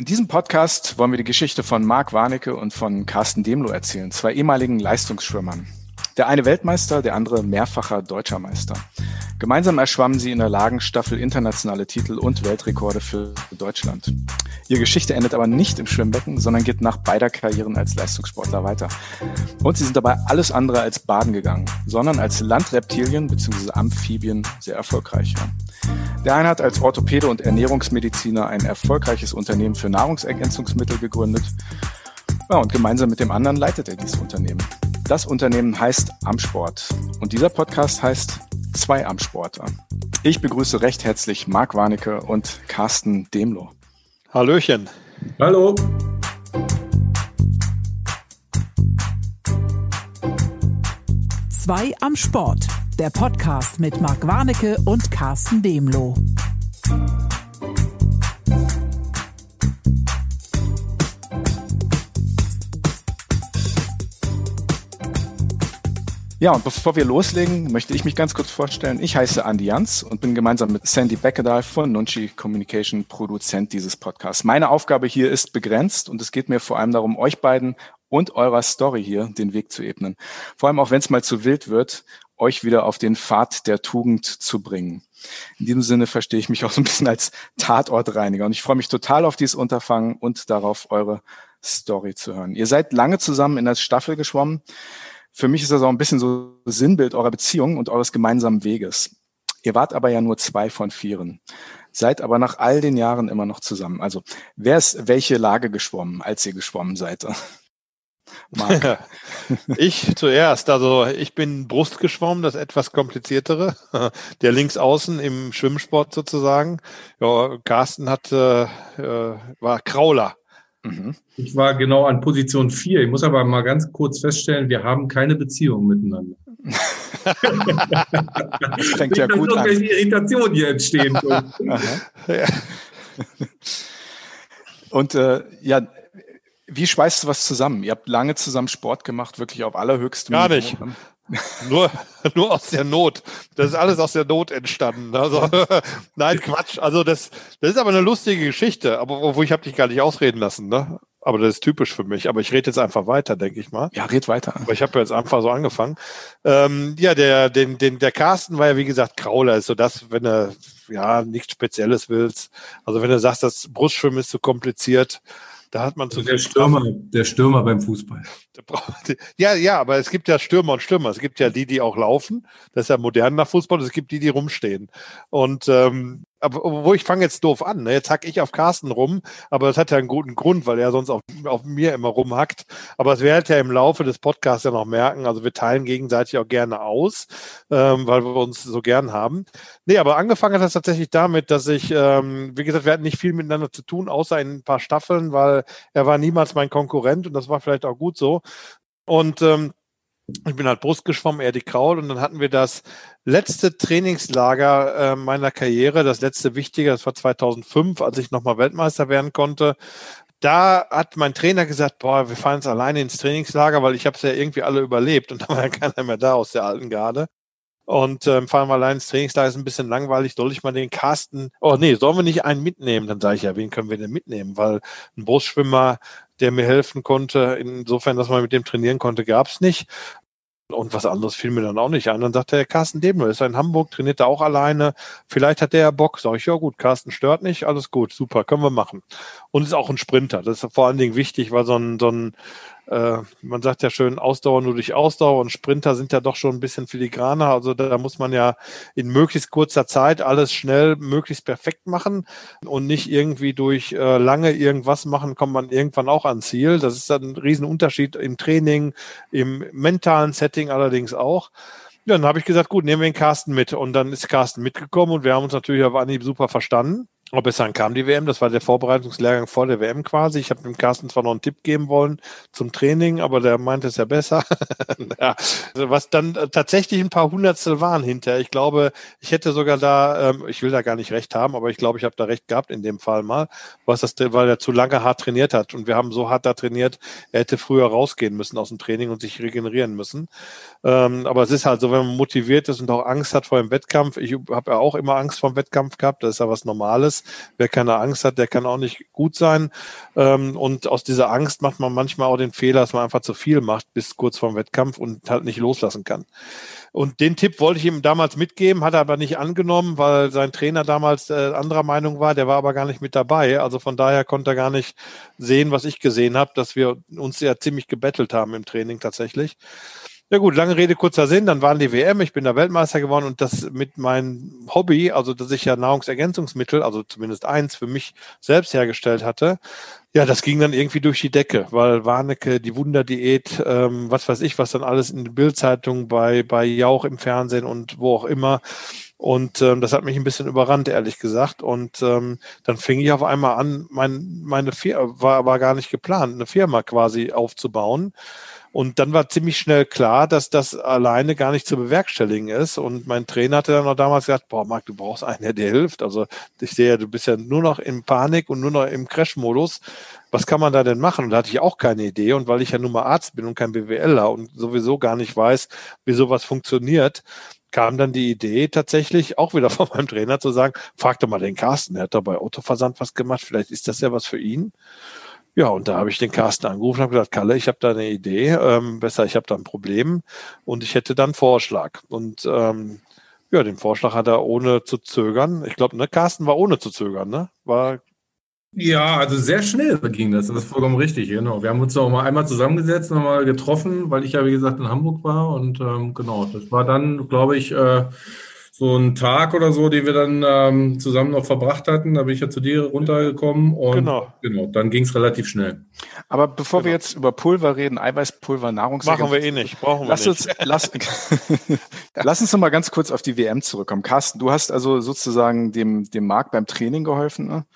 In diesem Podcast wollen wir die Geschichte von Marc Warnecke und von Carsten Demlo erzählen, zwei ehemaligen Leistungsschwimmern. Der eine Weltmeister, der andere mehrfacher deutscher Meister. Gemeinsam erschwammen sie in der Lagenstaffel internationale Titel und Weltrekorde für Deutschland. Ihre Geschichte endet aber nicht im Schwimmbecken, sondern geht nach beider Karrieren als Leistungssportler weiter. Und sie sind dabei alles andere als baden gegangen, sondern als Landreptilien bzw. Amphibien sehr erfolgreich. Der eine hat als Orthopäde und Ernährungsmediziner ein erfolgreiches Unternehmen für Nahrungsergänzungsmittel gegründet. Ja, und gemeinsam mit dem anderen leitet er dieses Unternehmen. Das Unternehmen heißt Amsport. Und dieser Podcast heißt Zwei Amsporter. Ich begrüße recht herzlich Marc Warnecke und Carsten Demlo. Hallöchen. Hallo. Zwei am Sport. Der Podcast mit Marc Warnecke und Carsten Demlo. Ja, und bevor wir loslegen, möchte ich mich ganz kurz vorstellen. Ich heiße Andi Jans und bin gemeinsam mit Sandy Beckedahl von Nunchi Communication Produzent dieses Podcasts. Meine Aufgabe hier ist begrenzt und es geht mir vor allem darum, euch beiden und eurer Story hier den Weg zu ebnen. Vor allem auch, wenn es mal zu wild wird, euch wieder auf den Pfad der Tugend zu bringen. In diesem Sinne verstehe ich mich auch so ein bisschen als Tatortreiniger und ich freue mich total auf dieses Unterfangen und darauf, eure Story zu hören. Ihr seid lange zusammen in der Staffel geschwommen. Für mich ist das auch ein bisschen so Sinnbild eurer Beziehung und eures gemeinsamen Weges. Ihr wart aber ja nur zwei von vieren, seid aber nach all den Jahren immer noch zusammen. Also wer ist welche Lage geschwommen, als ihr geschwommen seid? ich zuerst. Also ich bin Brust geschwommen, das etwas kompliziertere. Der links außen im Schwimmsport sozusagen. Ja, Carsten hat, äh, äh war Krauler. Mhm. Ich war genau an Position 4. Ich muss aber mal ganz kurz feststellen, wir haben keine Beziehung miteinander. das fängt ja gut an. Welche Irritation hier entstehen. Und äh, ja, wie schweißt du was zusammen? Ihr habt lange zusammen Sport gemacht, wirklich auf allerhöchstem Gar nicht. Niveau. Ne? Nur, nur aus der Not. Das ist alles aus der Not entstanden. Also, nein, Quatsch. Also das, das ist aber eine lustige Geschichte, aber wo ich habe dich gar nicht ausreden lassen. Ne? Aber das ist typisch für mich. Aber ich rede jetzt einfach weiter, denke ich mal. Ja, red weiter. Aber ich habe jetzt einfach so angefangen. Ähm, ja, der, den, den, der Carsten war ja, wie gesagt, Krauler. Ist so das, wenn er ja nichts Spezielles willst. Also wenn du sagst, das Brustschwimmen ist zu kompliziert, da hat man also der Stürmer, der Stürmer beim Fußball. Ja, ja, aber es gibt ja Stürmer und Stürmer. Es gibt ja die, die auch laufen. Das ist ja modern nach Fußball. Es gibt die, die rumstehen. Und ähm, aber wo ich fange jetzt doof an. Ne? Jetzt hack ich auf Carsten rum, aber das hat ja einen guten Grund, weil er sonst auf, auf mir immer rumhackt. Aber es werdet ja im Laufe des Podcasts ja noch merken. Also wir teilen gegenseitig auch gerne aus, ähm, weil wir uns so gern haben. Nee, aber angefangen hat das tatsächlich damit, dass ich, ähm, wie gesagt, wir hatten nicht viel miteinander zu tun, außer in ein paar Staffeln, weil er war niemals mein Konkurrent und das war vielleicht auch gut so. Und ähm, ich bin halt Brust geschwommen, er die Kraul und dann hatten wir das letzte Trainingslager äh, meiner Karriere, das letzte wichtige, das war 2005, als ich nochmal Weltmeister werden konnte. Da hat mein Trainer gesagt, boah, wir fahren jetzt alleine ins Trainingslager, weil ich habe es ja irgendwie alle überlebt und da war ja keiner mehr da aus der alten Garde. Und ähm, fahren wir allein ins Trainingslager, ist ein bisschen langweilig, soll ich mal den Carsten, oh nee, sollen wir nicht einen mitnehmen? Dann sage ich, ja, wen können wir denn mitnehmen? Weil ein Brustschwimmer, der mir helfen konnte, insofern, dass man mit dem trainieren konnte, gab es nicht. Und was anderes fiel mir dann auch nicht ein. Dann sagte der Carsten Debner, ist in Hamburg, trainiert er auch alleine. Vielleicht hat der ja Bock. Sag ich, ja gut, Carsten stört nicht, alles gut, super, können wir machen. Und ist auch ein Sprinter. Das ist vor allen Dingen wichtig, weil so ein, so ein äh, man sagt ja schön, Ausdauer nur durch Ausdauer und Sprinter sind ja doch schon ein bisschen filigraner. Also da muss man ja in möglichst kurzer Zeit alles schnell, möglichst perfekt machen und nicht irgendwie durch äh, lange irgendwas machen, kommt man irgendwann auch ans Ziel. Das ist ein Riesenunterschied im Training, im mentalen Setting allerdings auch. Ja, dann habe ich gesagt, gut, nehmen wir den Carsten mit. Und dann ist Carsten mitgekommen und wir haben uns natürlich auf Anhieb super verstanden. Ob es dann kam, die WM, das war der Vorbereitungslehrgang vor der WM quasi. Ich habe dem Carsten zwar noch einen Tipp geben wollen zum Training, aber der meinte es ja besser. ja, also was dann äh, tatsächlich ein paar Hundertstel waren hinterher. Ich glaube, ich hätte sogar da, ähm, ich will da gar nicht recht haben, aber ich glaube, ich habe da recht gehabt in dem Fall mal, was das, weil er zu lange hart trainiert hat. Und wir haben so hart da trainiert, er hätte früher rausgehen müssen aus dem Training und sich regenerieren müssen. Ähm, aber es ist halt so, wenn man motiviert ist und auch Angst hat vor dem Wettkampf. Ich habe ja auch immer Angst vor dem Wettkampf gehabt, das ist ja was Normales Wer keine Angst hat, der kann auch nicht gut sein. Ähm, und aus dieser Angst macht man manchmal auch den Fehler, dass man einfach zu viel macht bis kurz vorm Wettkampf und halt nicht loslassen kann. Und den Tipp wollte ich ihm damals mitgeben, hat er aber nicht angenommen, weil sein Trainer damals äh, anderer Meinung war. Der war aber gar nicht mit dabei. Also von daher konnte er gar nicht sehen, was ich gesehen habe, dass wir uns ja ziemlich gebettelt haben im Training tatsächlich. Ja gut, lange Rede, kurzer Sinn. Dann waren die WM, ich bin da Weltmeister geworden und das mit meinem Hobby, also dass ich ja Nahrungsergänzungsmittel, also zumindest eins für mich selbst hergestellt hatte, ja, das ging dann irgendwie durch die Decke, weil Warnecke, die Wunderdiät, ähm, was weiß ich, was dann alles in der Bildzeitung bei, bei Jauch im Fernsehen und wo auch immer. Und ähm, das hat mich ein bisschen überrannt, ehrlich gesagt. Und ähm, dann fing ich auf einmal an, mein, meine Firma war, war gar nicht geplant, eine Firma quasi aufzubauen. Und dann war ziemlich schnell klar, dass das alleine gar nicht zu bewerkstelligen ist. Und mein Trainer hatte dann noch damals gesagt, boah, Marc, du brauchst einen, der dir hilft. Also ich sehe ja, du bist ja nur noch in Panik und nur noch im Crash-Modus. Was kann man da denn machen? Und da hatte ich auch keine Idee. Und weil ich ja nun mal Arzt bin und kein BWLer und sowieso gar nicht weiß, wie sowas funktioniert, kam dann die Idee tatsächlich auch wieder von meinem Trainer zu sagen, frag doch mal den Carsten, der hat da bei Autoversand was gemacht, vielleicht ist das ja was für ihn. Ja, und da habe ich den Carsten angerufen und habe gesagt, Kalle, ich habe da eine Idee, ähm, besser, ich habe da ein Problem und ich hätte dann einen Vorschlag. Und ähm, ja, den Vorschlag hat er ohne zu zögern. Ich glaube, ne, Carsten war ohne zu zögern, ne? War ja, also sehr schnell ging das. Das ist vollkommen richtig, genau. Wir haben uns noch mal einmal zusammengesetzt, noch mal getroffen, weil ich ja, wie gesagt, in Hamburg war. Und ähm, genau, das war dann, glaube ich, äh, so ein Tag oder so, den wir dann ähm, zusammen noch verbracht hatten. Da bin ich ja zu dir runtergekommen und genau, genau dann ging es relativ schnell. Aber bevor genau. wir jetzt über Pulver reden, Eiweißpulver, Nahrungsergänzung. Machen wir eh nicht, brauchen wir lass nicht. Uns, lass, lass uns noch mal ganz kurz auf die WM zurückkommen. Carsten, du hast also sozusagen dem, dem Marc beim Training geholfen. Ne?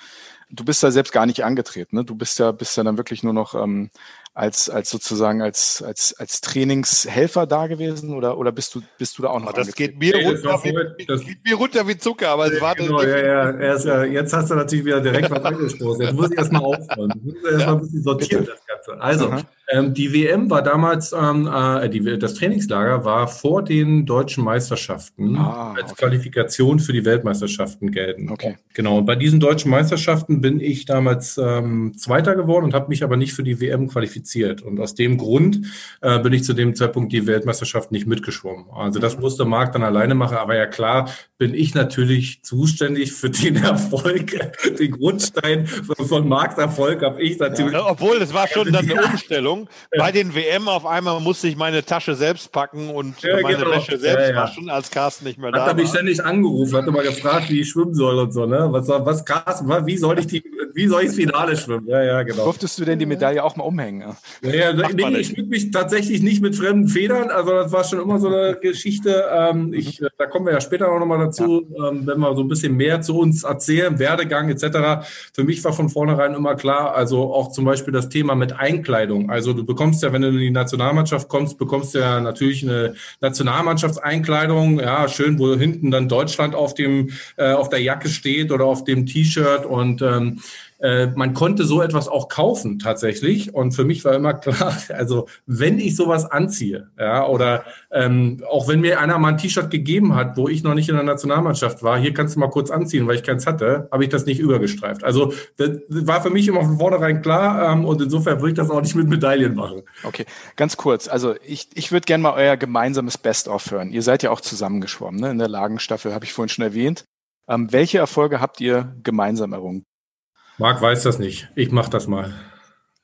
Du bist da selbst gar nicht angetreten. Ne? Du bist ja, bist ja dann wirklich nur noch ähm, als, als sozusagen als, als, als Trainingshelfer da gewesen oder, oder bist du, bist du da auch noch? Das geht mir, hey, runter, wie, das geht mir runter wie Zucker, aber es war genau, ja, ja, erst, ja, jetzt hast du natürlich wieder direkt was angestoßen. Jetzt muss ich erstmal aufhören. Ich muss erstmal ja. ein bisschen sortieren, das Ganze. Also. Ähm, die WM war damals, ähm, äh, die, das Trainingslager war vor den deutschen Meisterschaften ah, als okay. Qualifikation für die Weltmeisterschaften gelten. Okay. Genau. Und bei diesen deutschen Meisterschaften bin ich damals ähm, Zweiter geworden und habe mich aber nicht für die WM qualifiziert. Und aus dem Grund äh, bin ich zu dem Zeitpunkt die Weltmeisterschaft nicht mitgeschwommen. Also das musste Marc dann alleine machen. Aber ja klar, bin ich natürlich zuständig für den Erfolg, den Grundstein von Marcs Erfolg habe ich natürlich. Ja, obwohl, es war schon dann eine Umstellung. Bei den WM auf einmal musste ich meine Tasche selbst packen und ja, meine genau. Wäsche selbst ja, waschen, als Carsten nicht mehr hat da war. Hat er mich ständig angerufen, hat immer gefragt, wie ich schwimmen soll und so, ne? Was, was Carsten, wie soll ich die, wie soll ich das Finale schwimmen? Ja, ja, genau. Durftest du denn die Medaille auch mal umhängen? Ja, ja nee, ich schmück mich tatsächlich nicht mit fremden Federn, also das war schon immer so eine Geschichte. Ähm, ich, mhm. Da kommen wir ja später auch nochmal dazu, ähm, wenn wir so ein bisschen mehr zu uns erzählen, Werdegang etc. Für mich war von vornherein immer klar, also auch zum Beispiel das Thema mit Einkleidung. Also du bekommst ja, wenn du in die Nationalmannschaft kommst, bekommst du ja natürlich eine Nationalmannschaftseinkleidung, ja, schön, wo hinten dann Deutschland auf dem, äh, auf der Jacke steht oder auf dem T-Shirt und ähm, äh, man konnte so etwas auch kaufen tatsächlich. Und für mich war immer klar, also wenn ich sowas anziehe, ja, oder ähm, auch wenn mir einer mal ein T-Shirt gegeben hat, wo ich noch nicht in der Nationalmannschaft war, hier kannst du mal kurz anziehen, weil ich keins hatte, habe ich das nicht übergestreift. Also das war für mich immer von vornherein klar ähm, und insofern würde ich das auch nicht mit Medaillen machen. Okay, ganz kurz. Also ich, ich würde gerne mal euer gemeinsames Best-of hören. Ihr seid ja auch zusammengeschwommen, ne? In der Lagenstaffel habe ich vorhin schon erwähnt. Ähm, welche Erfolge habt ihr gemeinsam errungen? Marc weiß das nicht. Ich mach das mal.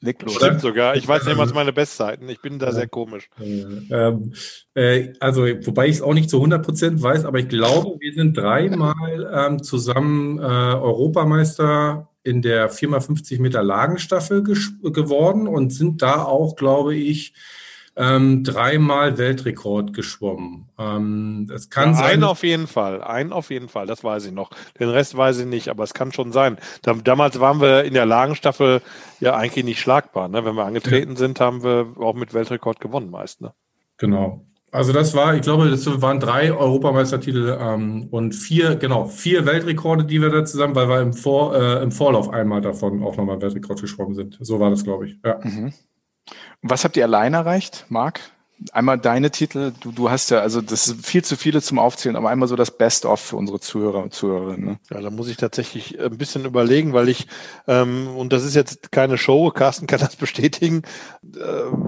Leg los. Stimmt sogar. Ich weiß nicht, was meine Bestzeiten. Ich bin da ja. sehr komisch. Ähm, äh, also, wobei ich es auch nicht zu 100 Prozent weiß, aber ich glaube, wir sind dreimal ähm, zusammen äh, Europameister in der 4x50 Meter Lagenstaffel geworden und sind da auch, glaube ich, ähm, dreimal Weltrekord geschwommen. Ähm, das kann ja, sein. Einen auf jeden Fall, einen auf jeden Fall, das weiß ich noch. Den Rest weiß ich nicht, aber es kann schon sein. Damals waren wir in der Lagenstaffel ja eigentlich nicht schlagbar. Ne? Wenn wir angetreten ja. sind, haben wir auch mit Weltrekord gewonnen meist. Ne? Genau. Also das war, ich glaube, das waren drei Europameistertitel ähm, und vier, genau, vier Weltrekorde, die wir da zusammen, weil wir im, Vor, äh, im Vorlauf einmal davon auch nochmal Weltrekord geschwommen sind. So war das, glaube ich. Ja. Mhm. Was habt ihr allein erreicht, Marc? Einmal deine Titel. Du, du hast ja, also das ist viel zu viele zum Aufzählen, aber einmal so das Best-of für unsere Zuhörer und Zuhörerinnen. Ne? Ja, da muss ich tatsächlich ein bisschen überlegen, weil ich, ähm, und das ist jetzt keine Show, Carsten kann das bestätigen, äh,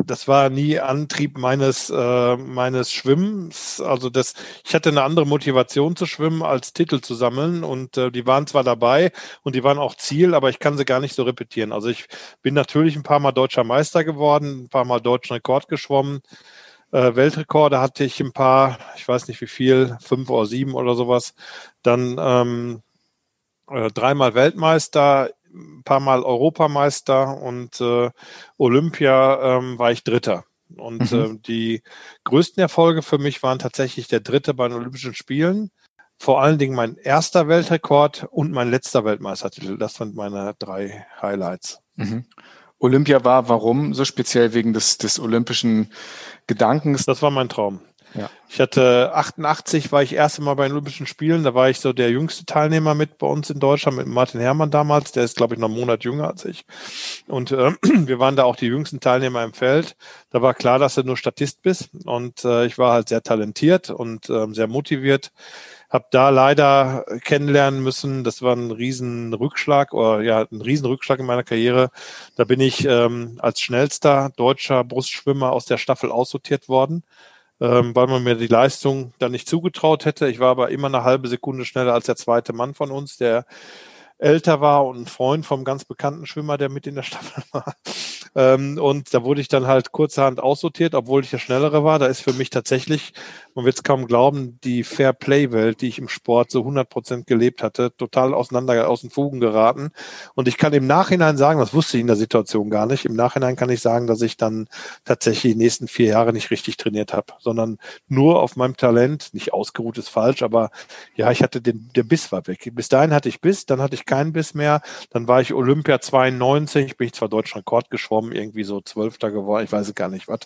das war nie Antrieb meines, äh, meines Schwimmens. Also das, ich hatte eine andere Motivation zu schwimmen, als Titel zu sammeln und äh, die waren zwar dabei und die waren auch Ziel, aber ich kann sie gar nicht so repetieren. Also ich bin natürlich ein paar Mal deutscher Meister geworden, ein paar Mal deutschen Rekord geschwommen. Äh, Weltrekorde hatte ich ein paar, ich weiß nicht wie viel, fünf oder sieben oder sowas. Dann ähm, äh, dreimal Weltmeister, ein paar Mal Europameister und äh, Olympia ähm, war ich Dritter. Und mhm. äh, die größten Erfolge für mich waren tatsächlich der Dritte bei den Olympischen Spielen. Vor allen Dingen mein erster Weltrekord und mein letzter Weltmeistertitel. Das sind meine drei Highlights. Mhm. Olympia war, warum so speziell wegen des, des olympischen Gedankens? Das war mein Traum. Ja. Ich hatte 88 war ich erste Mal bei den Olympischen Spielen. Da war ich so der jüngste Teilnehmer mit bei uns in Deutschland mit Martin Herrmann damals. Der ist glaube ich noch einen Monat jünger als ich. Und äh, wir waren da auch die jüngsten Teilnehmer im Feld. Da war klar, dass du nur Statist bist. Und äh, ich war halt sehr talentiert und äh, sehr motiviert habe da leider kennenlernen müssen. Das war ein riesen Rückschlag oder ja, ein riesen Rückschlag in meiner Karriere. Da bin ich ähm, als schnellster deutscher Brustschwimmer aus der Staffel aussortiert worden, ähm, weil man mir die Leistung dann nicht zugetraut hätte. Ich war aber immer eine halbe Sekunde schneller als der zweite Mann von uns, der älter war und ein Freund vom ganz bekannten Schwimmer, der mit in der Staffel war. Ähm, und da wurde ich dann halt kurzerhand aussortiert, obwohl ich der Schnellere war. Da ist für mich tatsächlich, man wird es kaum glauben, die Fair Play-Welt, die ich im Sport so 100 Prozent gelebt hatte, total auseinander, aus den Fugen geraten. Und ich kann im Nachhinein sagen, das wusste ich in der Situation gar nicht, im Nachhinein kann ich sagen, dass ich dann tatsächlich die nächsten vier Jahre nicht richtig trainiert habe, sondern nur auf meinem Talent, nicht ausgeruht ist falsch, aber ja, ich hatte den, der Biss war weg. Bis dahin hatte ich Biss, dann hatte ich keinen Biss mehr, dann war ich Olympia 92, bin ich zwar deutschen Rekord geschwommen, Raum irgendwie so Zwölfter geworden, ich weiß gar nicht was.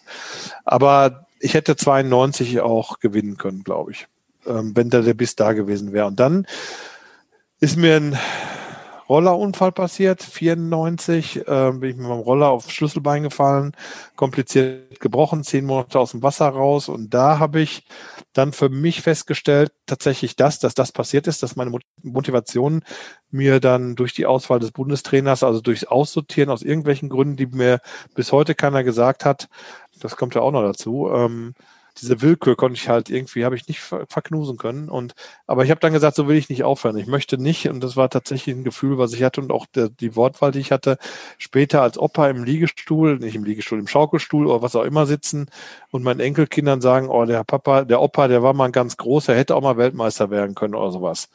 Aber ich hätte 92 auch gewinnen können, glaube ich, ähm, wenn der Biss da gewesen wäre. Und dann ist mir ein Rollerunfall passiert, 94, äh, bin ich mit meinem Roller auf Schlüsselbein gefallen, kompliziert gebrochen, zehn Monate aus dem Wasser raus. Und da habe ich dann für mich festgestellt, tatsächlich das, dass das passiert ist, dass meine Motivation mir dann durch die Auswahl des Bundestrainers, also durchs Aussortieren aus irgendwelchen Gründen, die mir bis heute keiner gesagt hat, das kommt ja auch noch dazu, ähm, diese Willkür konnte ich halt irgendwie, habe ich nicht verknusen können. Und aber ich habe dann gesagt, so will ich nicht aufhören. Ich möchte nicht, und das war tatsächlich ein Gefühl, was ich hatte und auch der, die Wortwahl, die ich hatte, später als Opa im Liegestuhl, nicht im Liegestuhl, im Schaukelstuhl oder was auch immer sitzen und meinen Enkelkindern sagen, oh, der Papa, der Opa, der war mal ganz groß, er hätte auch mal Weltmeister werden können oder sowas.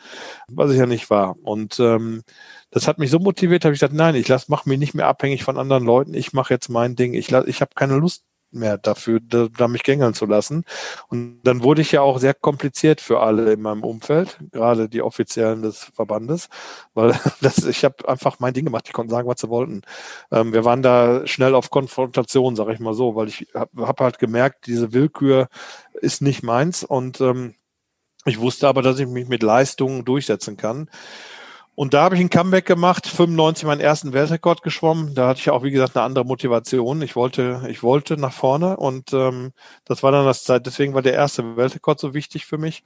Was ich ja nicht war. Und ähm, das hat mich so motiviert, habe ich gesagt, nein, ich lass, mach mich nicht mehr abhängig von anderen Leuten, ich mache jetzt mein Ding. Ich, ich habe keine Lust mehr dafür, da, da mich gängeln zu lassen. Und dann wurde ich ja auch sehr kompliziert für alle in meinem Umfeld, gerade die Offiziellen des Verbandes, weil das, ich habe einfach mein Ding gemacht. Ich konnte sagen, was sie wollten. Ähm, wir waren da schnell auf Konfrontation, sage ich mal so, weil ich habe hab halt gemerkt, diese Willkür ist nicht meins und ähm, ich wusste aber, dass ich mich mit Leistungen durchsetzen kann. Und da habe ich ein Comeback gemacht, 95 meinen ersten Weltrekord geschwommen. Da hatte ich auch, wie gesagt, eine andere Motivation. Ich wollte, ich wollte nach vorne und ähm, das war dann das Zeit. Deswegen war der erste Weltrekord so wichtig für mich.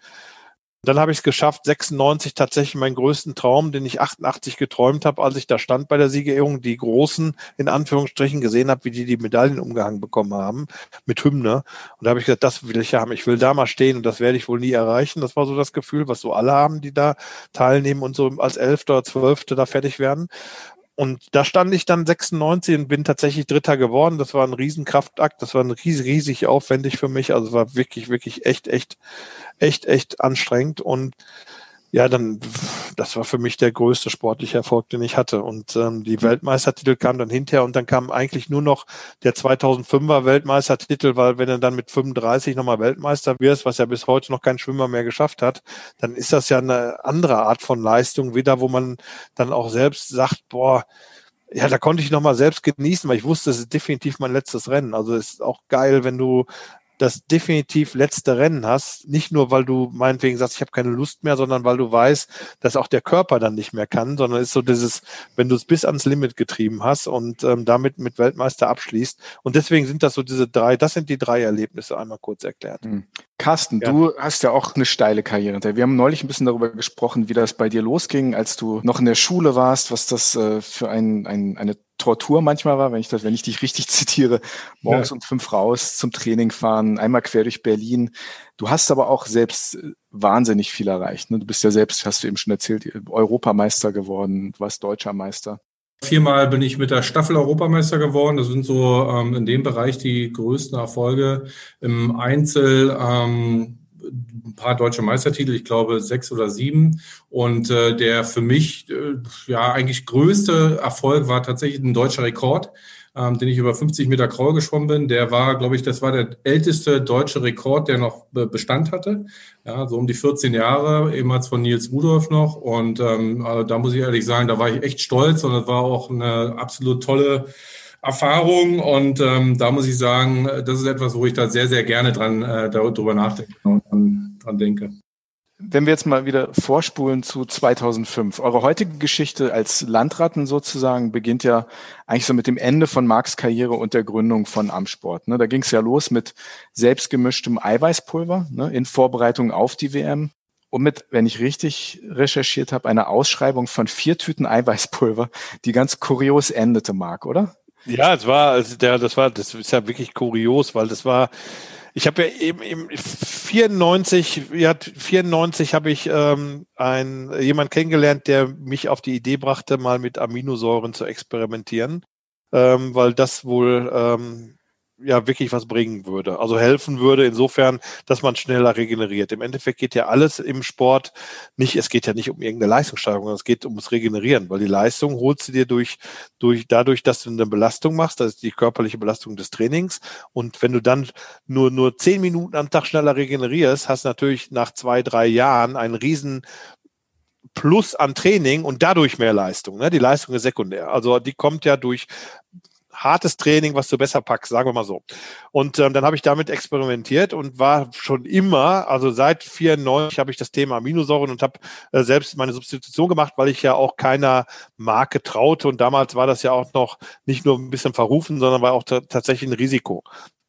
Dann habe ich es geschafft, 96 tatsächlich meinen größten Traum, den ich 88 geträumt habe, als ich da stand bei der Siegerehrung, die Großen in Anführungsstrichen gesehen habe, wie die die Medaillen umgehangen bekommen haben mit Hymne. Und da habe ich gesagt, das will ich haben. Ich will da mal stehen und das werde ich wohl nie erreichen. Das war so das Gefühl, was so alle haben, die da teilnehmen und so als Elfter oder Zwölfte da fertig werden. Und da stand ich dann 96 und bin tatsächlich Dritter geworden. Das war ein Riesenkraftakt. Das war ein riesig, riesig aufwendig für mich. Also war wirklich, wirklich echt, echt, echt, echt anstrengend. Und ja, dann, das war für mich der größte sportliche Erfolg, den ich hatte. Und ähm, die Weltmeistertitel kamen dann hinterher und dann kam eigentlich nur noch der 2005er Weltmeistertitel, weil wenn du dann mit 35 nochmal Weltmeister wirst, was ja bis heute noch kein Schwimmer mehr geschafft hat, dann ist das ja eine andere Art von Leistung, wieder wo man dann auch selbst sagt, boah, ja, da konnte ich nochmal selbst genießen, weil ich wusste, es ist definitiv mein letztes Rennen. Also es ist auch geil, wenn du das definitiv letzte Rennen hast. Nicht nur, weil du meinetwegen sagst, ich habe keine Lust mehr, sondern weil du weißt, dass auch der Körper dann nicht mehr kann, sondern ist so dieses, wenn du es bis ans Limit getrieben hast und ähm, damit mit Weltmeister abschließt. Und deswegen sind das so diese drei, das sind die drei Erlebnisse, einmal kurz erklärt. Mhm. Carsten, ja. du hast ja auch eine steile Karriere. Wir haben neulich ein bisschen darüber gesprochen, wie das bei dir losging, als du noch in der Schule warst, was das äh, für ein, ein, eine Tortur manchmal war, wenn ich das, wenn ich dich richtig zitiere, morgens ja. um fünf raus zum Training fahren, einmal quer durch Berlin. Du hast aber auch selbst äh, wahnsinnig viel erreicht. Ne? Du bist ja selbst, hast du eben schon erzählt, Europameister geworden, du warst deutscher Meister. Viermal bin ich mit der Staffel Europameister geworden. Das sind so ähm, in dem Bereich die größten Erfolge. Im Einzel ähm, ein paar deutsche Meistertitel, ich glaube sechs oder sieben. Und äh, der für mich äh, ja eigentlich größte Erfolg war tatsächlich ein deutscher Rekord, ähm, den ich über 50 Meter Kraul geschwommen bin. Der war, glaube ich, das war der älteste deutsche Rekord, der noch Bestand hatte. Ja, so um die 14 Jahre, ehemals von Nils Rudolf noch. Und ähm, also da muss ich ehrlich sagen, da war ich echt stolz und das war auch eine absolut tolle Erfahrung und ähm, da muss ich sagen, das ist etwas, wo ich da sehr, sehr gerne dran äh, darüber nachdenke und dran, dran denke. Wenn wir jetzt mal wieder vorspulen zu 2005. Eure heutige Geschichte als Landratten sozusagen beginnt ja eigentlich so mit dem Ende von Marks Karriere und der Gründung von Amsport. Ne? Da ging es ja los mit selbstgemischtem Eiweißpulver ne? in Vorbereitung auf die WM und mit, wenn ich richtig recherchiert habe, einer Ausschreibung von vier Tüten Eiweißpulver, die ganz kurios endete, Marc, oder? Ja, es war, also der, das war, das ist ja wirklich kurios, weil das war, ich habe ja eben im 94, ja, 94 habe ich ähm, ein, jemand kennengelernt, der mich auf die Idee brachte, mal mit Aminosäuren zu experimentieren, ähm, weil das wohl ähm, ja wirklich was bringen würde, also helfen würde, insofern, dass man schneller regeneriert. Im Endeffekt geht ja alles im Sport nicht, es geht ja nicht um irgendeine Leistungssteigerung, es geht ums Regenerieren, weil die Leistung holst du dir durch, durch, dadurch, dass du eine Belastung machst, das ist die körperliche Belastung des Trainings. Und wenn du dann nur, nur zehn Minuten am Tag schneller regenerierst, hast du natürlich nach zwei, drei Jahren einen riesen Plus an Training und dadurch mehr Leistung. Ne? Die Leistung ist sekundär. Also die kommt ja durch hartes Training, was du besser packst, sagen wir mal so. Und ähm, dann habe ich damit experimentiert und war schon immer, also seit 94 habe ich das Thema Aminosäuren und habe äh, selbst meine Substitution gemacht, weil ich ja auch keiner Marke traute. Und damals war das ja auch noch nicht nur ein bisschen verrufen, sondern war auch tatsächlich ein Risiko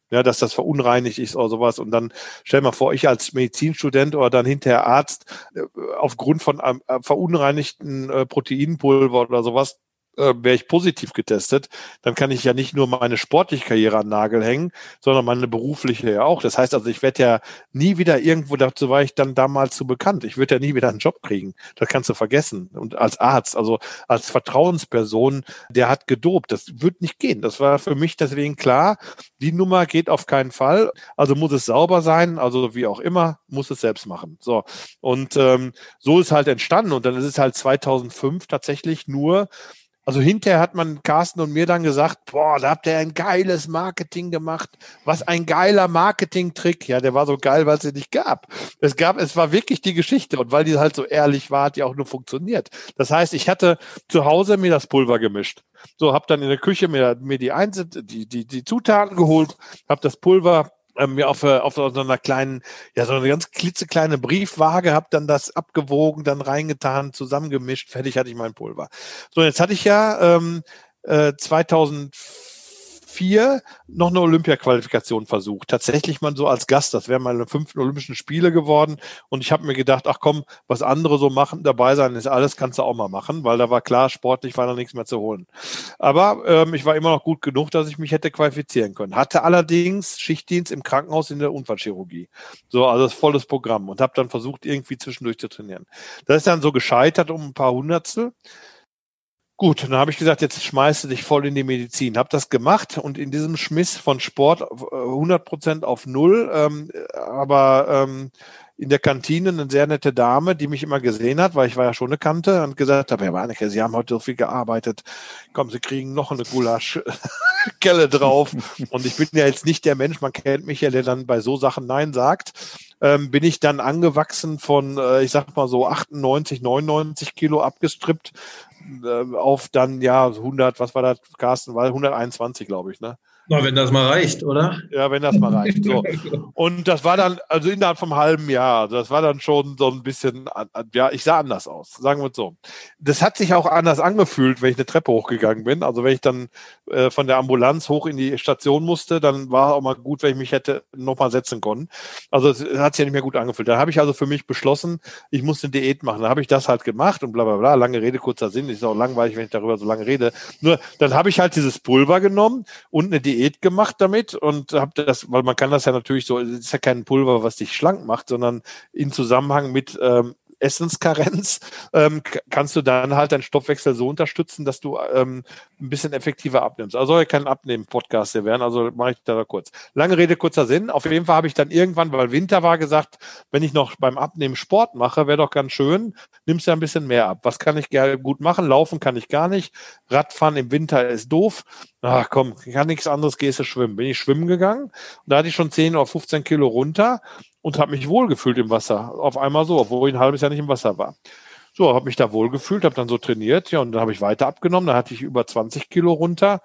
ja, dass das verunreinigt ist oder sowas. Und dann stell mal vor, ich als Medizinstudent oder dann hinterher Arzt äh, aufgrund von äh, verunreinigten äh, Proteinpulver oder sowas äh, wäre ich positiv getestet, dann kann ich ja nicht nur meine sportliche Karriere an Nagel hängen, sondern meine berufliche ja auch. Das heißt also, ich werde ja nie wieder irgendwo, dazu war ich dann damals so bekannt, ich würde ja nie wieder einen Job kriegen. Das kannst du vergessen. Und als Arzt, also als Vertrauensperson, der hat gedopt. Das wird nicht gehen. Das war für mich deswegen klar, die Nummer geht auf keinen Fall. Also muss es sauber sein, also wie auch immer, muss es selbst machen. So. Und ähm, so ist halt entstanden. Und dann ist es halt 2005 tatsächlich nur also hinterher hat man Carsten und mir dann gesagt, boah, da habt ihr ein geiles Marketing gemacht. Was ein geiler Marketing-Trick. Ja, der war so geil, weil es sie nicht gab. Es gab, es war wirklich die Geschichte und weil die halt so ehrlich war, hat die auch nur funktioniert. Das heißt, ich hatte zu Hause mir das Pulver gemischt. So, hab dann in der Küche mir, mir die, Einzel die, die, die Zutaten geholt, hab das Pulver äh, mir auf, äh, auf so einer kleinen, ja, so eine ganz klitzekleine Briefwaage, habe dann das abgewogen, dann reingetan, zusammengemischt, fertig hatte ich mein Pulver. So, jetzt hatte ich ja ähm, äh, 2000 2004 noch eine Olympia-Qualifikation versucht. Tatsächlich mal so als Gast. Das wären meine fünften Olympischen Spiele geworden. Und ich habe mir gedacht, ach komm, was andere so machen, dabei sein ist alles, kannst du auch mal machen, weil da war klar, sportlich war da nichts mehr zu holen. Aber ähm, ich war immer noch gut genug, dass ich mich hätte qualifizieren können. Hatte allerdings Schichtdienst im Krankenhaus in der Unfallchirurgie. So, also das volles Programm und habe dann versucht, irgendwie zwischendurch zu trainieren. Das ist dann so gescheitert um ein paar Hundertstel. Gut, dann habe ich gesagt, jetzt schmeißt du dich voll in die Medizin. Habe das gemacht und in diesem Schmiss von Sport 100 Prozent auf Null, ähm, aber ähm, in der Kantine eine sehr nette Dame, die mich immer gesehen hat, weil ich war ja schon eine Kante und gesagt habe, Herr Warnecke, Sie haben heute so viel gearbeitet. Komm, Sie kriegen noch eine Gulaschkelle drauf. und ich bin ja jetzt nicht der Mensch, man kennt mich ja, der dann bei so Sachen Nein sagt. Ähm, bin ich dann angewachsen von, äh, ich sag mal so 98, 99 Kilo abgestrippt äh, auf dann ja 100, was war das, Carsten, war 121, glaube ich, ne? Na, wenn das mal reicht, oder? Ja, wenn das mal reicht. So. Und das war dann, also innerhalb vom halben Jahr, also das war dann schon so ein bisschen, ja, ich sah anders aus, sagen wir es so. Das hat sich auch anders angefühlt, wenn ich eine Treppe hochgegangen bin. Also wenn ich dann äh, von der Ambulanz hoch in die Station musste, dann war auch mal gut, wenn ich mich hätte nochmal setzen können. Also es hat sich ja nicht mehr gut angefühlt. Da habe ich also für mich beschlossen, ich muss eine Diät machen. Da habe ich das halt gemacht und bla bla bla. Lange Rede, kurzer Sinn. Ist auch langweilig, wenn ich darüber so lange rede. Nur dann habe ich halt dieses Pulver genommen und eine Diät Diät gemacht damit und habe das, weil man kann das ja natürlich so, es ist ja kein Pulver, was dich schlank macht, sondern in Zusammenhang mit ähm, Essenskarenz ähm, kannst du dann halt deinen Stoffwechsel so unterstützen, dass du ähm, ein bisschen effektiver abnimmst. Also ja kein Abnehmen-Podcast hier werden, also mache ich da kurz. Lange Rede, kurzer Sinn. Auf jeden Fall habe ich dann irgendwann, weil Winter war, gesagt, wenn ich noch beim Abnehmen Sport mache, wäre doch ganz schön, nimmst ja ein bisschen mehr ab. Was kann ich gerne gut machen? Laufen kann ich gar nicht. Radfahren im Winter ist doof. Ach komm, kann nichts anderes, gehst du schwimmen. Bin ich schwimmen gegangen und da hatte ich schon 10 oder 15 Kilo runter und habe mich wohlgefühlt im Wasser. Auf einmal so, obwohl ich ein halbes Jahr nicht im Wasser war. So, habe mich da wohlgefühlt, habe dann so trainiert, ja, und dann habe ich weiter abgenommen. Da hatte ich über 20 Kilo runter.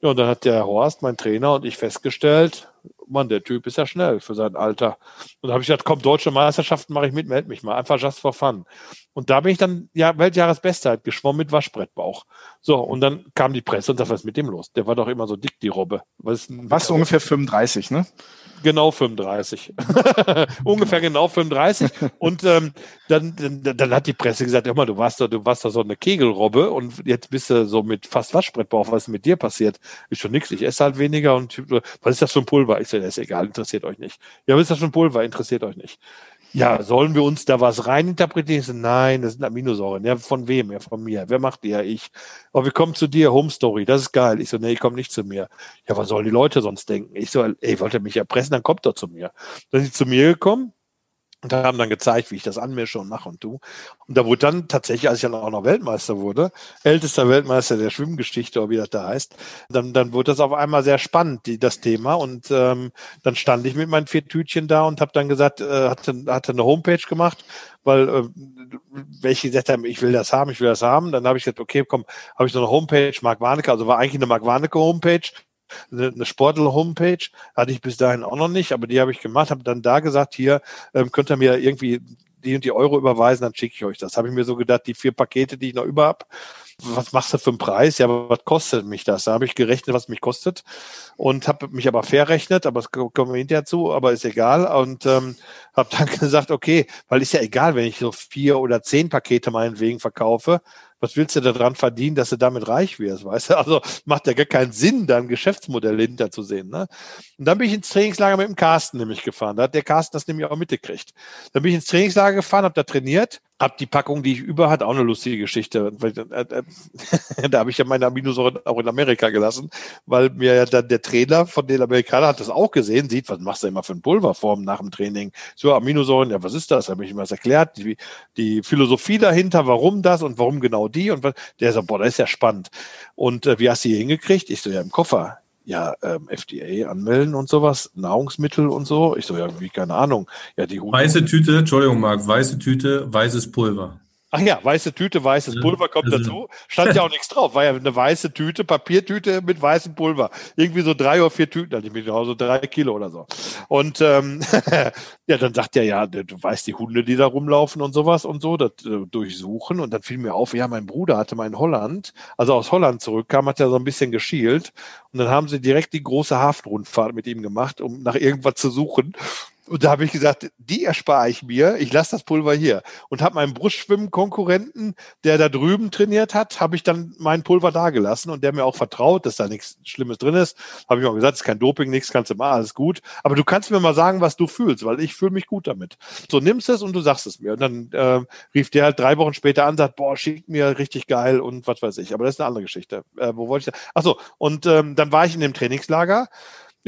Ja, und dann hat der Horst, mein Trainer, und ich festgestellt, Mann, der Typ ist ja schnell für sein Alter. Und da habe ich gesagt, komm, deutsche Meisterschaften mache ich mit, meld mich mal. Einfach just for fun. Und da bin ich dann ja Weltjahresbestzeit geschwommen mit Waschbrettbauch. So, und dann kam die Presse und sagte, was ist mit dem los? Der war doch immer so dick, die Robbe. Was, was ungefähr 35, ne? Genau 35. Ungefähr genau 35. Und ähm, dann, dann, dann hat die Presse gesagt, hör mal, du warst doch, du warst doch so eine Kegelrobbe und jetzt bist du so mit fast Waschbrettbauch. Was ist mit dir passiert? Ist schon nichts. Ich esse halt weniger und was ist das für ein Pulver? Ich sage, das ist egal, interessiert euch nicht. Ja, was ist das für ein Pulver? Interessiert euch nicht. Ja, sollen wir uns da was reininterpretieren? Nein, das sind Aminosäuren. Ja, von wem? Ja, von mir. Wer macht die? Ja, ich. Aber wir kommen zu dir, Home Story. Das ist geil. Ich so, nee, ich komme nicht zu mir. Ja, was sollen die Leute sonst denken? Ich so, ey, wollt ihr mich erpressen? Dann kommt doch zu mir. Dann sind sie zu mir gekommen und haben dann gezeigt, wie ich das anmische und mache und tu. Und da wurde dann tatsächlich, als ich dann auch noch Weltmeister wurde, ältester Weltmeister der Schwimmgeschichte, oder wie das da heißt, dann, dann wurde das auf einmal sehr spannend, die, das Thema. Und ähm, dann stand ich mit meinen vier Tütchen da und habe dann gesagt, äh, hatte, hatte eine Homepage gemacht, weil äh, welche gesagt haben, ich will das haben, ich will das haben. Dann habe ich gesagt, okay, komm, habe ich so eine Homepage, Mark Warnecke, also war eigentlich eine Mark Warnecke Homepage eine, Sportler-Homepage, hatte ich bis dahin auch noch nicht, aber die habe ich gemacht, habe dann da gesagt, hier ähm, könnt ihr mir irgendwie die und die Euro überweisen, dann schicke ich euch das. Habe ich mir so gedacht, die vier Pakete, die ich noch über habe, was machst du für einen Preis? Ja, aber was kostet mich das? Da habe ich gerechnet, was mich kostet und habe mich aber verrechnet, aber das kommen wir hinterher zu, aber ist egal und ähm, habe dann gesagt, okay, weil ist ja egal, wenn ich so vier oder zehn Pakete meinetwegen verkaufe, was willst du daran verdienen, dass du damit reich wirst, weißt du? Also macht ja gar keinen Sinn, da ein Geschäftsmodell hinterzusehen. Ne? Und dann bin ich ins Trainingslager mit dem Carsten nämlich gefahren. Da hat der Carsten das nämlich auch mitgekriegt. Dann bin ich ins Trainingslager gefahren, habe da trainiert hab die Packung, die ich über hatte, auch eine lustige Geschichte. Äh, äh, da habe ich ja meine Aminosäuren auch in Amerika gelassen, weil mir ja dann der Trainer von den Amerikanern hat das auch gesehen, sieht, was machst du immer für ein Pulverform nach dem Training? So, Aminosäuren, ja, was ist das? Habe ich ihm was erklärt, die, die Philosophie dahinter, warum das und warum genau die und was, der sagt, boah, das ist ja spannend. Und äh, wie hast du hier hingekriegt? Ich so, ja, im Koffer ja, ähm, FDA anmelden und sowas, Nahrungsmittel und so. Ich so, ja, wie, keine Ahnung. Ja, die. Weiße Tüte, Entschuldigung, Marc, weiße Tüte, weißes Pulver. Ach ja, weiße Tüte, weißes Pulver kommt also, dazu. Stand ja auch nichts drauf. War ja eine weiße Tüte, Papiertüte mit weißem Pulver. Irgendwie so drei oder vier Tüten hatte ich mit nach Hause, drei Kilo oder so. Und ähm, ja, dann sagt er ja, du weißt die Hunde, die da rumlaufen und sowas und so, das äh, durchsuchen. Und dann fiel mir auf, ja, mein Bruder hatte mal in Holland, also aus Holland zurückkam, hat er so ein bisschen geschielt. Und dann haben sie direkt die große Hafenrundfahrt mit ihm gemacht, um nach irgendwas zu suchen. Und da habe ich gesagt, die erspare ich mir, ich lasse das Pulver hier. Und habe meinen Brustschwimmen-Konkurrenten, der da drüben trainiert hat, habe ich dann mein Pulver da gelassen und der mir auch vertraut, dass da nichts Schlimmes drin ist. Habe ich auch gesagt, es ist kein Doping, nichts kannst du mal, alles gut. Aber du kannst mir mal sagen, was du fühlst, weil ich fühle mich gut damit. So nimmst es und du sagst es mir. Und dann äh, rief der halt drei Wochen später an, sagt, boah, schickt mir richtig geil und was weiß ich. Aber das ist eine andere Geschichte. Äh, wo wollte ich da? Ach so, und ähm, dann war ich in dem Trainingslager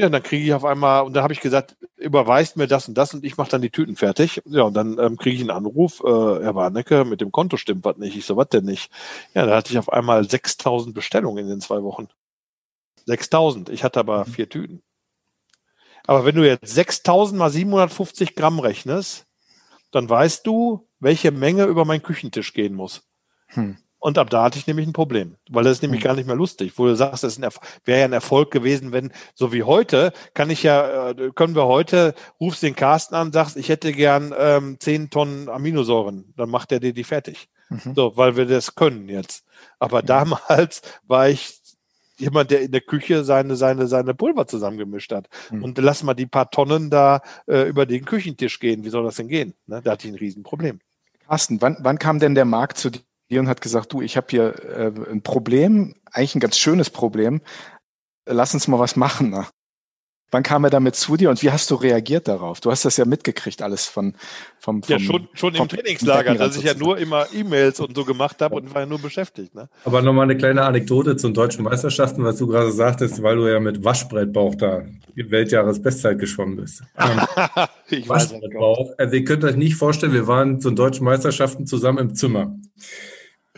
ja, dann kriege ich auf einmal, und dann habe ich gesagt, überweist mir das und das und ich mache dann die Tüten fertig. Ja, und dann ähm, kriege ich einen Anruf, äh, Herr Warnecke, mit dem Konto stimmt was nicht. Ich so, was denn nicht? Ja, da hatte ich auf einmal 6000 Bestellungen in den zwei Wochen. 6000. Ich hatte aber mhm. vier Tüten. Aber wenn du jetzt 6000 mal 750 Gramm rechnest, dann weißt du, welche Menge über meinen Küchentisch gehen muss. Hm. Und ab da hatte ich nämlich ein Problem, weil das ist nämlich mhm. gar nicht mehr lustig, wo du sagst, das wäre ja ein Erfolg gewesen, wenn, so wie heute, kann ich ja, äh, können wir heute, rufst den Carsten an, sagst, ich hätte gern ähm, 10 Tonnen Aminosäuren, dann macht er dir die fertig. Mhm. So, weil wir das können jetzt. Aber mhm. damals war ich jemand, der in der Küche seine, seine, seine Pulver zusammengemischt hat. Mhm. Und lass mal die paar Tonnen da äh, über den Küchentisch gehen. Wie soll das denn gehen? Ne? Da hatte ich ein Riesenproblem. Carsten, wann, wann kam denn der Markt zu dir? Und hat gesagt, du, ich habe hier äh, ein Problem, eigentlich ein ganz schönes Problem. Lass uns mal was machen. Ne? Wann kam er damit zu dir und wie hast du reagiert darauf? Du hast das ja mitgekriegt, alles von vom, vom Ja, schon, schon vom, im Trainingslager, dass ich ja nur immer E-Mails und so gemacht habe und war ja nur beschäftigt. Ne? Aber nochmal eine kleine Anekdote zu den deutschen Meisterschaften, was du gerade sagtest, weil du ja mit Waschbrettbauch da Weltjahresbestzeit geschwommen bist. ich Waschbrettbauch. Also ihr könnt euch nicht vorstellen, wir waren zu den deutschen Meisterschaften zusammen im Zimmer.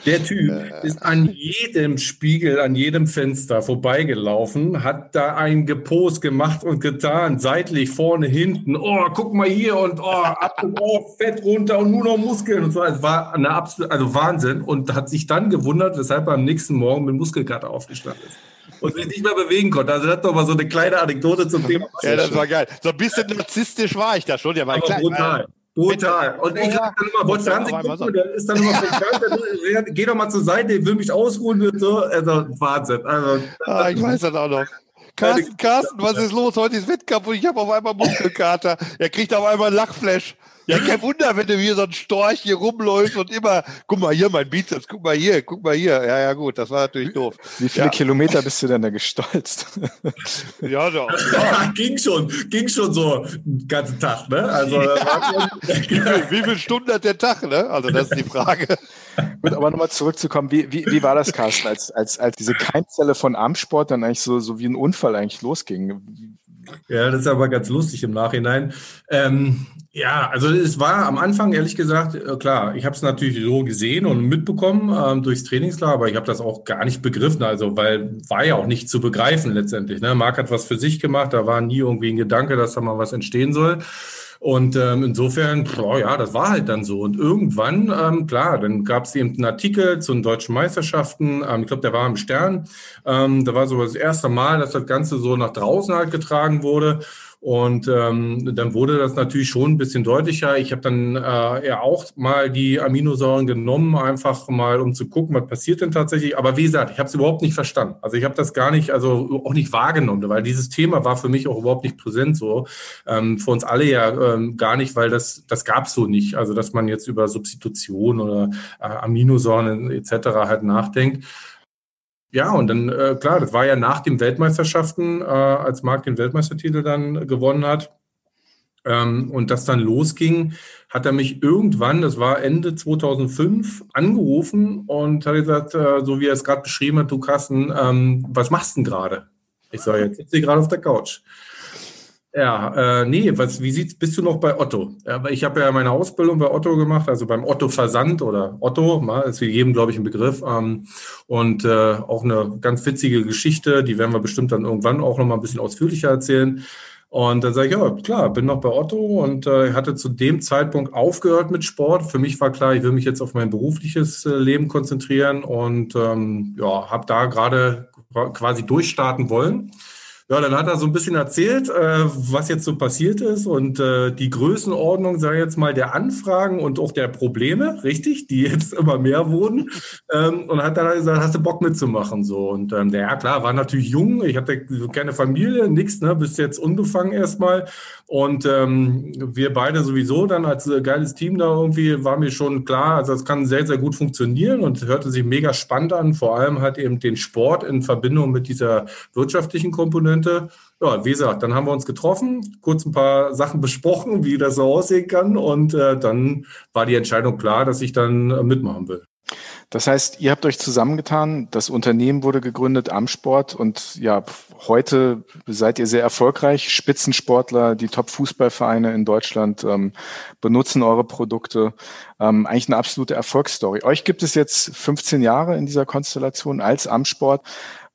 Der Typ ist an jedem Spiegel, an jedem Fenster vorbeigelaufen, hat da ein Gepost gemacht und getan, seitlich, vorne, hinten. Oh, guck mal hier und oh, ab und oh, Fett runter und nur noch Muskeln und so. Es war eine absolute, also Wahnsinn und hat sich dann gewundert, weshalb er am nächsten Morgen mit Muskelkater aufgestanden ist und sich nicht mehr bewegen konnte. Also das ist doch mal so eine kleine Anekdote zum Thema. Ja, das war geil. So ein bisschen narzisstisch war ich da schon. Ja, war Aber brutal. Total. Und ich sag dann immer, wollte Fernsehen gucken, der ist dann immer so krank, geh doch mal zur Seite, will mich ausruhen und so. Also Wahnsinn. Also, ah, ich weiß das auch noch. Carsten, Carsten, was ist los? Heute ist Wettkampf und ich habe auf einmal Muskelkater. Er kriegt auf einmal Lachflash. Ja, kein Wunder, wenn du hier so ein Storch hier rumläufst und immer, guck mal hier, mein Bizeps, guck mal hier, guck mal hier. Ja, ja, gut, das war natürlich doof. Wie viele ja. Kilometer bist du denn da gestolzt? ja, doch. Ja. ging schon, ging schon so den ganzen Tag, ne? Also, ja. wie, viel, wie viele Stunden hat der Tag, ne? Also, das ist die Frage. Gut, aber nochmal zurückzukommen, wie, wie, wie war das, Carsten, als, als, als diese Keimzelle von Armsport dann eigentlich so, so wie ein Unfall eigentlich losging? Ja, das ist aber ganz lustig im Nachhinein. Ähm, ja, also es war am Anfang, ehrlich gesagt, äh, klar, ich habe es natürlich so gesehen und mitbekommen ähm, durchs Trainingslager, aber ich habe das auch gar nicht begriffen, also weil war ja auch nicht zu begreifen letztendlich. Ne? Marc hat was für sich gemacht, da war nie irgendwie ein Gedanke, dass da mal was entstehen soll. Und ähm, insofern, boah, ja, das war halt dann so. Und irgendwann, ähm, klar, dann gab es eben einen Artikel zu den deutschen Meisterschaften. Ähm, ich glaube, der war im Stern. Ähm, da war so das erste Mal, dass das Ganze so nach draußen halt getragen wurde. Und ähm, dann wurde das natürlich schon ein bisschen deutlicher. Ich habe dann äh, ja auch mal die Aminosäuren genommen, einfach mal um zu gucken, was passiert denn tatsächlich. Aber wie gesagt, ich habe es überhaupt nicht verstanden. Also ich habe das gar nicht, also auch nicht wahrgenommen, weil dieses Thema war für mich auch überhaupt nicht präsent so. Ähm, für uns alle ja ähm, gar nicht, weil das, das gab es so nicht. Also dass man jetzt über Substitution oder äh, Aminosäuren etc. halt nachdenkt. Ja, und dann, äh, klar, das war ja nach den Weltmeisterschaften, äh, als Marc den Weltmeistertitel dann gewonnen hat. Ähm, und das dann losging, hat er mich irgendwann, das war Ende 2005, angerufen und hat gesagt, äh, so wie er es gerade beschrieben hat, du Carsten, ähm, was machst du denn gerade? Ich sage, jetzt sitze ich gerade auf der Couch. Ja, äh, nee, was, wie sieht's, bist du noch bei Otto? Ja, ich habe ja meine Ausbildung bei Otto gemacht, also beim Otto Versand oder Otto, mal, ist für jedem, glaube ich, ein Begriff. Ähm, und äh, auch eine ganz witzige Geschichte, die werden wir bestimmt dann irgendwann auch noch mal ein bisschen ausführlicher erzählen. Und dann sage ich, ja, klar, bin noch bei Otto und äh, hatte zu dem Zeitpunkt aufgehört mit Sport. Für mich war klar, ich will mich jetzt auf mein berufliches äh, Leben konzentrieren und ähm, ja, habe da gerade quasi durchstarten wollen. Ja, dann hat er so ein bisschen erzählt, äh, was jetzt so passiert ist und äh, die Größenordnung, sage ich jetzt mal, der Anfragen und auch der Probleme, richtig, die jetzt immer mehr wurden. Ähm, und hat dann gesagt, hast du Bock mitzumachen? So. Und ähm, ja klar, war natürlich jung, ich hatte keine Familie, nichts, ne, bist jetzt unbefangen erstmal. Und ähm, wir beide sowieso dann als äh, geiles Team da irgendwie war mir schon klar, also das kann sehr, sehr gut funktionieren und hörte sich mega spannend an, vor allem halt eben den Sport in Verbindung mit dieser wirtschaftlichen Komponente könnte. Ja, wie gesagt, dann haben wir uns getroffen, kurz ein paar Sachen besprochen, wie das so aussehen kann. Und äh, dann war die Entscheidung klar, dass ich dann äh, mitmachen will. Das heißt, ihr habt euch zusammengetan, das Unternehmen wurde gegründet am Sport und ja, heute seid ihr sehr erfolgreich. Spitzensportler, die Top-Fußballvereine in Deutschland ähm, benutzen eure Produkte. Ähm, eigentlich eine absolute Erfolgsstory. Euch gibt es jetzt 15 Jahre in dieser Konstellation als Amsport.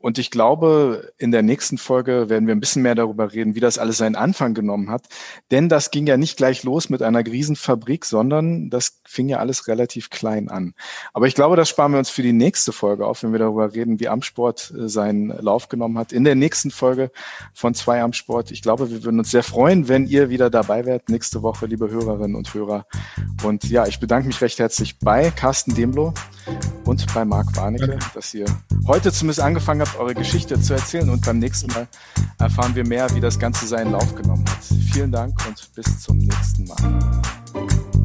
Und ich glaube, in der nächsten Folge werden wir ein bisschen mehr darüber reden, wie das alles seinen Anfang genommen hat. Denn das ging ja nicht gleich los mit einer Riesenfabrik, sondern das fing ja alles relativ klein an. Aber ich glaube, das sparen wir uns für die nächste Folge auf, wenn wir darüber reden, wie Amsport äh, seinen Lauf genommen hat. In der nächsten Folge von zwei Amsport. Ich glaube, wir würden uns sehr freuen, wenn ihr wieder dabei wärt nächste Woche, liebe Hörerinnen und Hörer. Und ja, ich bedanke mich recht herzlich bei Carsten Demlo und bei Marc Warnecke, dass ihr heute zumindest angefangen habt, eure Geschichte zu erzählen. Und beim nächsten Mal erfahren wir mehr, wie das Ganze seinen Lauf genommen hat. Vielen Dank und bis zum nächsten Mal.